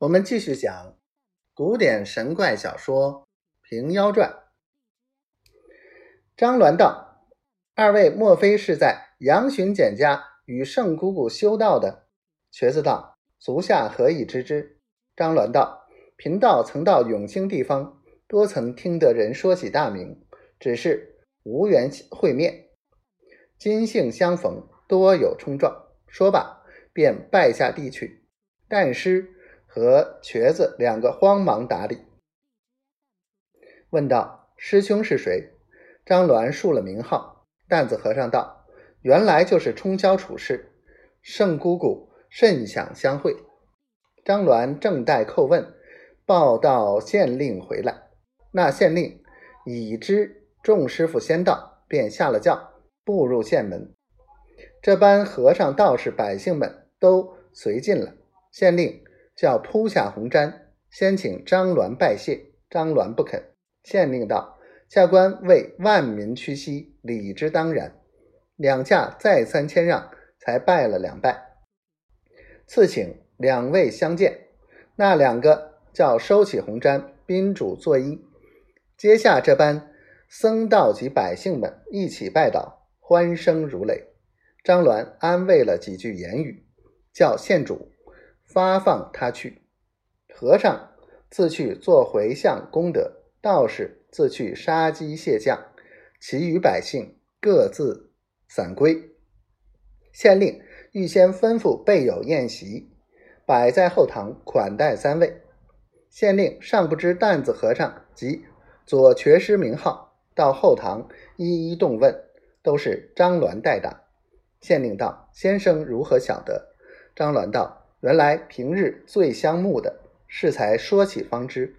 我们继续讲古典神怪小说《平妖传》。张鸾道：“二位莫非是在杨巡简家与圣姑姑修道的？”瘸子道：“足下何以知之？”张鸾道：“贫道曾到永兴地方，多曾听得人说起大名，只是无缘会面。今幸相逢，多有冲撞。”说罢，便拜下地去。但师和瘸子两个慌忙打理，问道：“师兄是谁？”张鸾述了名号。担子和尚道：“原来就是冲霄处士，圣姑姑甚想相会。”张鸾正待叩问，报道县令回来。那县令已知众师傅先到，便下了轿，步入县门。这班和尚、道士、百姓们都随进了。县令叫铺下红毡，先请张鸾拜谢。张鸾不肯。县令道：“下官为万民屈膝，理之当然。”两驾再三谦让，才拜了两拜。赐请两位相见。那两个叫收起红毡，宾主作揖。接下这般僧道及百姓们一起拜倒，欢声如雷。张鸾安慰了几句言语，叫县主发放他去。和尚自去做回向功德，道士自去杀鸡卸将，其余百姓各自散归。县令预先吩咐备有宴席，摆在后堂款待三位。县令尚不知担子和尚及左瘸师名号，到后堂一一动问，都是张鸾代答。县令道：“先生如何晓得？”张鸾道：“原来平日最相慕的，适才说起方知。”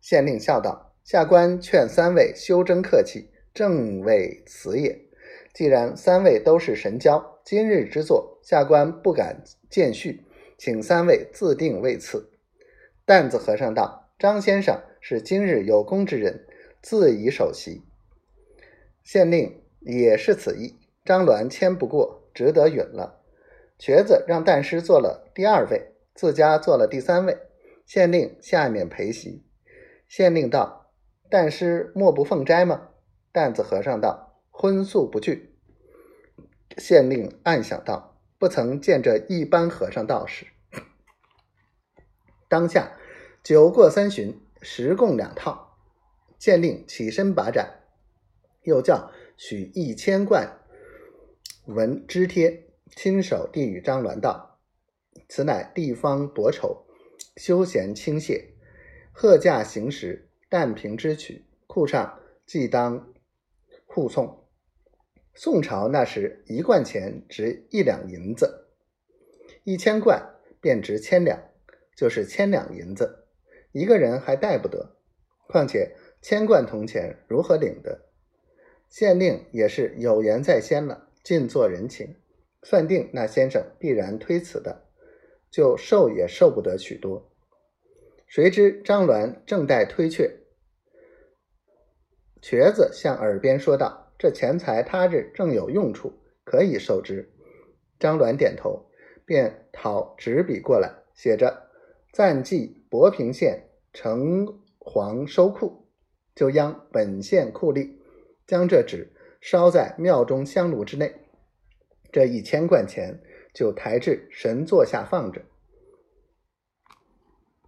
县令笑道：“下官劝三位休争客气，正为此也。既然三位都是神交，今日之作，下官不敢见续，请三位自定位次。”担子和尚道：“张先生是今日有功之人，自以首席。”县令也是此意。张鸾谦不过，只得允了。瘸子让旦师做了第二位，自家做了第三位。县令下面陪席。县令道：“旦师莫不奉斋吗？”担子和尚道：“荤素不惧。”县令暗想道：“不曾见这一般和尚道士。”当下酒过三巡，十共两套。县令起身把盏，又叫取一千贯。闻支贴，亲手递与张鸾道：“此乃地方薄酬，休闲轻谢，贺驾行时，但凭之取。库上即当护送。宋朝那时一贯钱值一两银子，一千贯便值千两，就是千两银子，一个人还带不得。况且千贯铜钱如何领得？县令也是有言在先了。”尽做人情，算定那先生必然推辞的，就受也受不得许多。谁知张鸾正待推却，瘸子向耳边说道：“这钱财他日正有用处，可以受之。”张鸾点头，便讨纸笔过来，写着“暂记博平县城隍收库”，就央本县库吏将这纸。烧在庙中香炉之内，这一千贯钱就抬至神座下放着。